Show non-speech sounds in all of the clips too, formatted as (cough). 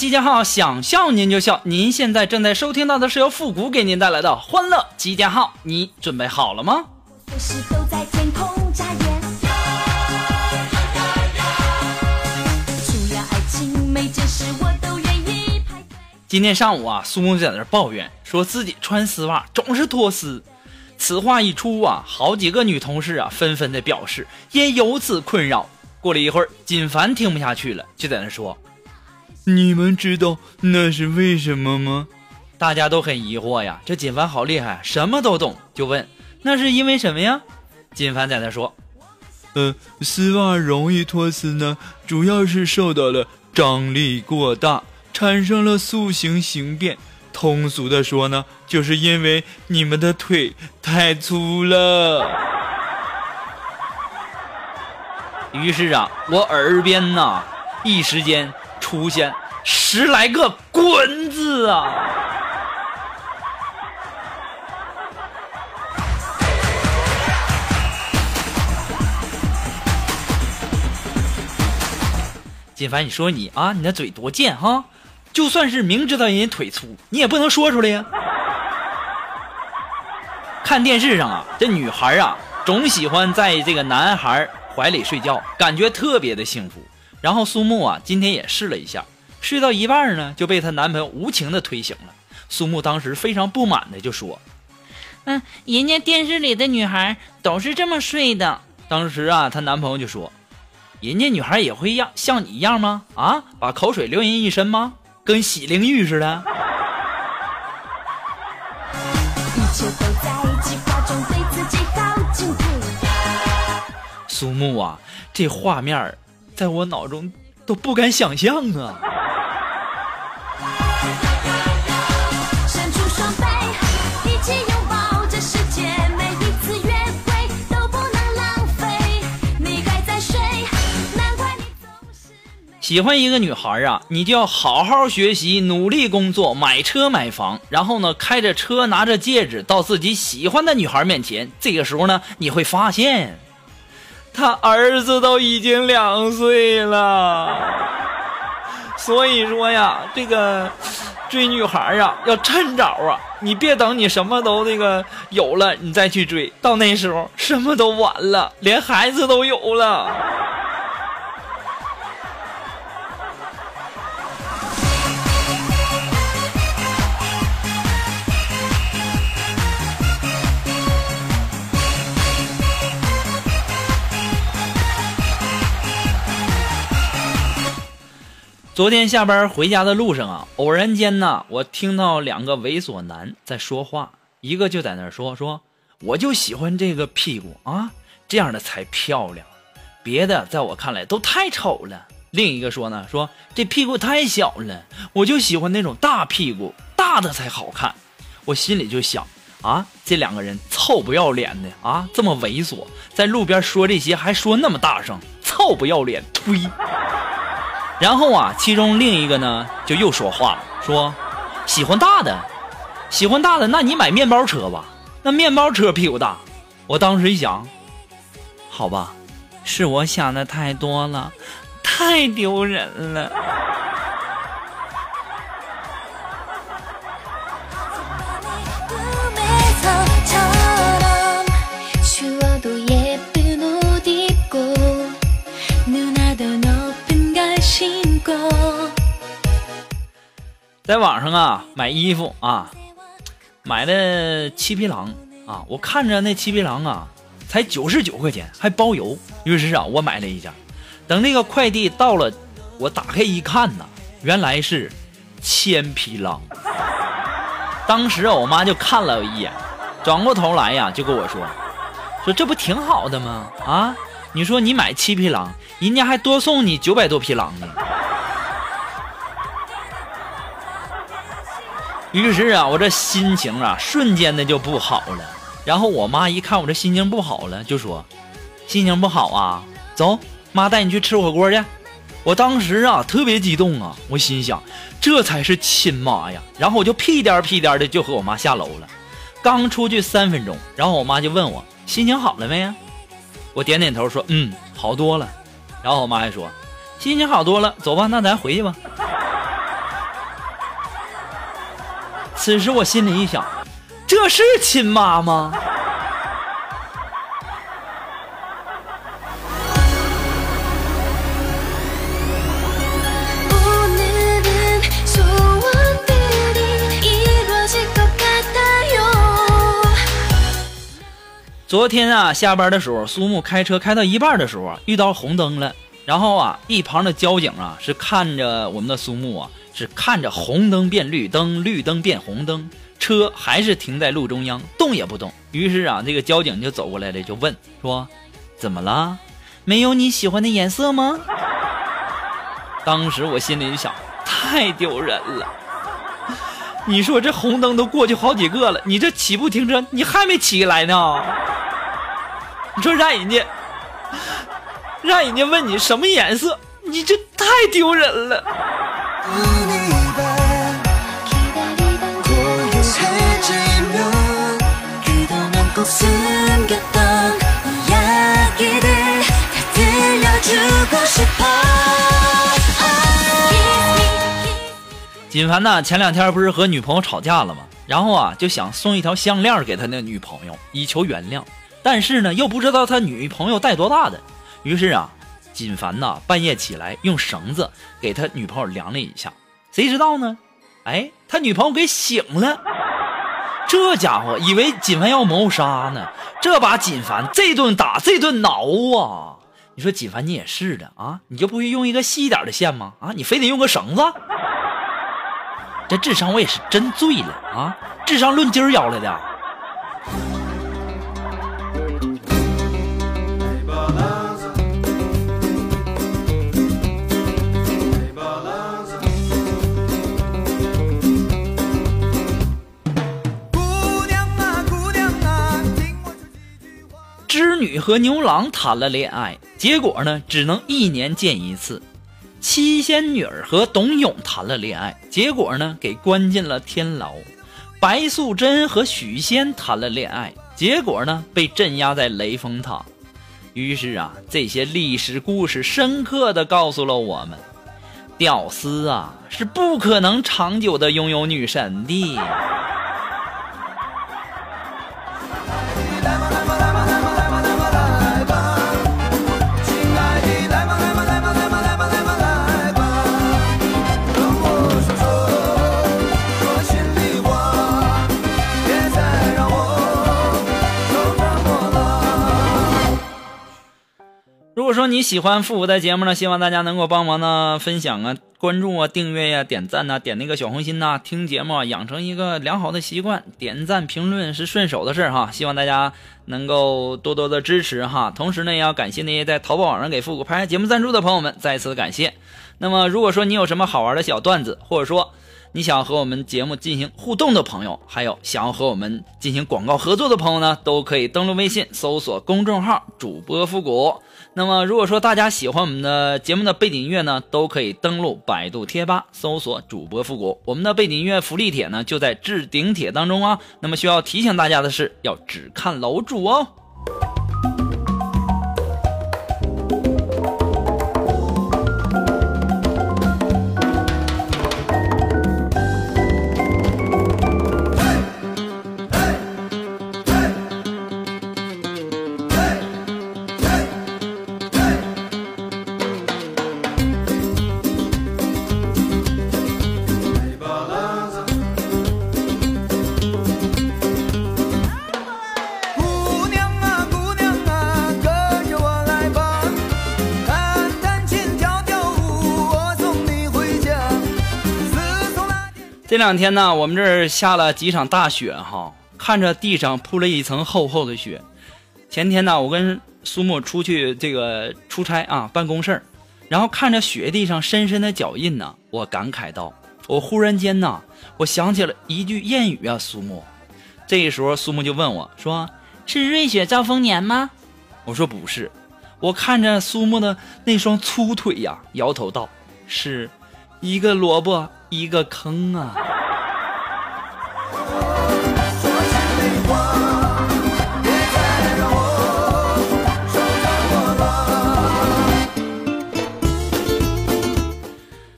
集结号，想笑您就笑。您现在正在收听到的是由复古给您带来的欢乐集结号，你准备好了吗？今天上午啊，苏木在那抱怨，说自己穿丝袜总是脱丝。此话一出啊，好几个女同事啊纷纷的表示也有此困扰。过了一会儿，金凡听不下去了，就在那说：“你们知道那是为什么吗？”大家都很疑惑呀，这锦凡好厉害，什么都懂，就问：“那是因为什么呀？”锦凡在那说：“呃，丝袜容易脱丝呢，主要是受到了张力过大，产生了塑形形变。通俗的说呢，就是因为你们的腿太粗了。于是啊，我耳边呐，一时间出现十来个“滚”字啊！金凡，你说你啊，你那嘴多贱哈！就算是明知道人家腿粗，你也不能说出来呀。看电视上啊，这女孩啊，总喜欢在这个男孩怀里睡觉，感觉特别的幸福。然后苏木啊，今天也试了一下，睡到一半呢，就被她男朋友无情的推醒了。苏木当时非常不满的就说：“嗯，人家电视里的女孩都是这么睡的。”当时啊，她男朋友就说：“人家女孩也会样像你一样吗？啊，把口水流人一身吗？跟洗淋浴似的。”一切都在计划中，对自己好进步。苏木啊，这画面儿在我脑中都不敢想象啊！喜欢一个女孩啊，你就要好好学习，努力工作，买车买房，然后呢，开着车，拿着戒指到自己喜欢的女孩面前。这个时候呢，你会发现，他儿子都已经两岁了。所以说呀，这个追女孩啊，要趁早啊，你别等你什么都那个有了，你再去追，到那时候什么都晚了，连孩子都有了。昨天下班回家的路上啊，偶然间呢，我听到两个猥琐男在说话，一个就在那儿说说，我就喜欢这个屁股啊，这样的才漂亮，别的在我看来都太丑了。另一个说呢，说这屁股太小了，我就喜欢那种大屁股，大的才好看。我心里就想啊，这两个人臭不要脸的啊，这么猥琐，在路边说这些还说那么大声，臭不要脸，呸！然后啊，其中另一个呢就又说话了，说喜欢大的，喜欢大的，那你买面包车吧，那面包车屁股大。我当时一想，好吧，是我想的太多了，太丢人了。在网上啊买衣服啊，买的七匹狼啊，我看着那七匹狼啊，才九十九块钱，还包邮。于是啊，我买了一件。等那个快递到了我打开一看呐，原来是千匹狼。当时啊，我妈就看了我一眼，转过头来呀，就跟我说：“说这不挺好的吗？啊，你说你买七匹狼，人家还多送你九百多匹狼呢。”于是啊，我这心情啊，瞬间的就不好了。然后我妈一看我这心情不好了，就说：“心情不好啊，走，妈带你去吃火锅去。”我当时啊，特别激动啊，我心想，这才是亲妈呀。然后我就屁颠屁颠的就和我妈下楼了。刚出去三分钟，然后我妈就问我心情好了没呀？我点点头说：“嗯，好多了。”然后我妈还说：“心情好多了，走吧，那咱回去吧。”此时我心里一想这是亲妈吗？昨天啊下班的时候苏木开车开到一半的时候啊遇到红灯了。然后啊一旁的交警啊是看着我们的苏木啊是看着红灯变绿灯，绿灯变红灯，车还是停在路中央，动也不动。于是啊，这个交警就走过来了，就问说：“怎么了？没有你喜欢的颜色吗？” (laughs) 当时我心里就想，太丢人了。你说这红灯都过去好几个了，你这起步停车，你还没起来呢？你说让人家，让人家问你什么颜色，你这太丢人了。锦凡呢，前两天不是和女朋友吵架了吗？然后啊，就想送一条项链给他那女朋友，以求原谅。但是呢，又不知道他女朋友戴多大的，于是啊，锦凡呐半夜起来用绳子给他女朋友量了一下，谁知道呢？哎，他女朋友给醒了。这家伙以为锦凡要谋杀呢，这把锦凡这顿打这顿挠啊！你说锦凡你也是的啊，你就不会用一个细一点的线吗？啊，你非得用个绳子？这智商我也是真醉了啊！智商论斤儿要来的。女和牛郎谈了恋爱，结果呢，只能一年见一次。七仙女和董永谈了恋爱，结果呢，给关进了天牢。白素贞和许仙谈了恋爱，结果呢，被镇压在雷峰塔。于是啊，这些历史故事深刻的告诉了我们，屌丝啊是不可能长久的拥有女神的。如果说你喜欢复古的节目呢，希望大家能够帮忙呢分享啊、关注啊、订阅呀、点赞呐、点那个小红心呐、听节目啊，养成一个良好的习惯，点赞评论是顺手的事儿哈。希望大家能够多多的支持哈。同时呢，也要感谢那些在淘宝网上给复古拍节目赞助的朋友们，再次感谢。那么，如果说你有什么好玩的小段子，或者说你想和我们节目进行互动的朋友，还有想要和我们进行广告合作的朋友呢，都可以登录微信搜索公众号“主播复古”。那么，如果说大家喜欢我们的节目的背景音乐呢，都可以登录百度贴吧搜索“主播复古”。我们的背景音乐福利帖呢，就在置顶帖当中啊。那么需要提醒大家的是，要只看楼主哦。这两天呢，我们这儿下了几场大雪哈，看着地上铺了一层厚厚的雪。前天呢，我跟苏木出去这个出差啊，办公事儿，然后看着雪地上深深的脚印呢，我感慨道：“我忽然间呐，我想起了一句谚语啊，苏木。”这时候苏木就问我说：“是瑞雪兆丰年吗？”我说：“不是。”我看着苏木的那双粗腿呀，摇头道：“是一个萝卜一个坑啊。”，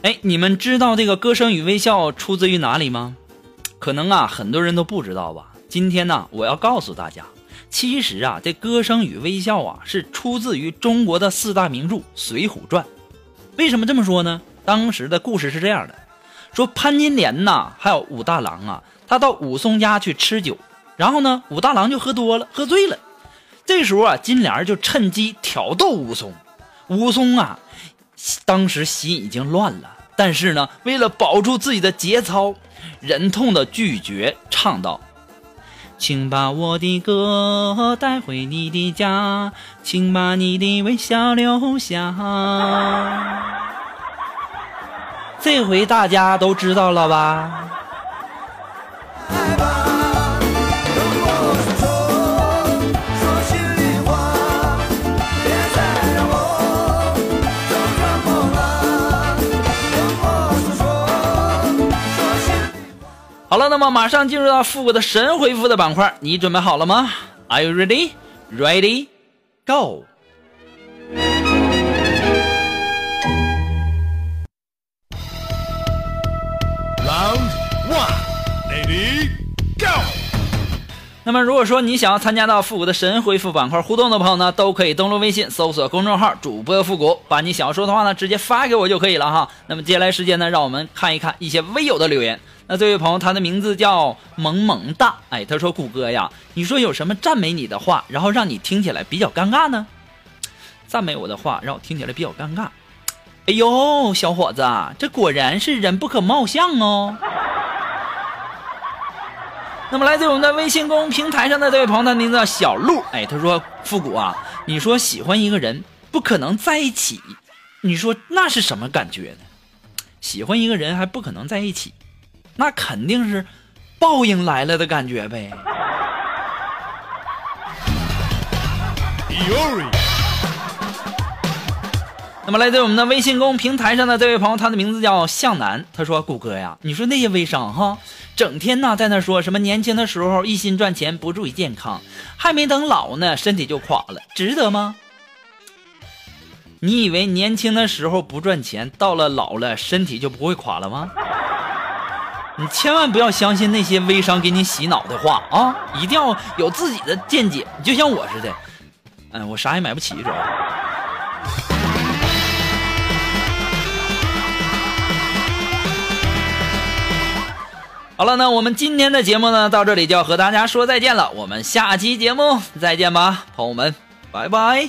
哎，你们知道这个《歌声与微笑》出自于哪里吗？可能啊，很多人都不知道吧。今天呢，我要告诉大家，其实啊，这《歌声与微笑》啊是出自于中国的四大名著《水浒传》。为什么这么说呢？当时的故事是这样的：说潘金莲呐，还有武大郎啊，他到武松家去吃酒，然后呢，武大郎就喝多了，喝醉了。这时候啊，金莲就趁机挑逗武松。武松啊，当时心已经乱了，但是呢，为了保住自己的节操，忍痛的拒绝，唱道：“请把我的歌带回你的家，请把你的微笑留下。”这回大家都知道了吧？好了，那么马上进入到复古的神回复的板块，你准备好了吗？Are you ready? Ready? Go! 那么，如果说你想要参加到复古的神回复板块互动的朋友呢，都可以登录微信搜索公众号“主播复古”，把你想要说的话呢直接发给我就可以了哈。那么接下来时间呢，让我们看一看一些微友的留言。那这位朋友他的名字叫萌萌哒，哎，他说：“谷歌呀，你说有什么赞美你的话，然后让你听起来比较尴尬呢？赞美我的话让我听起来比较尴尬。哎呦，小伙子，这果然是人不可貌相哦。”那么来自我们的微信公众平台上的这位朋友，他名字叫小鹿。哎，他说：“复古啊，你说喜欢一个人不可能在一起，你说那是什么感觉呢？喜欢一个人还不可能在一起，那肯定是报应来了的感觉呗。”那么来自我们的微信公平台上的这位朋友，他的名字叫向南。他说：“谷歌呀，你说那些微商哈，整天呢在那说什么年轻的时候一心赚钱，不注意健康，还没等老呢，身体就垮了，值得吗？你以为年轻的时候不赚钱，到了老了身体就不会垮了吗？你千万不要相信那些微商给你洗脑的话啊！一定要有自己的见解。就像我似的，嗯，我啥也买不起，主要。好了，那我们今天的节目呢，到这里就要和大家说再见了。我们下期节目再见吧，朋友们，拜拜。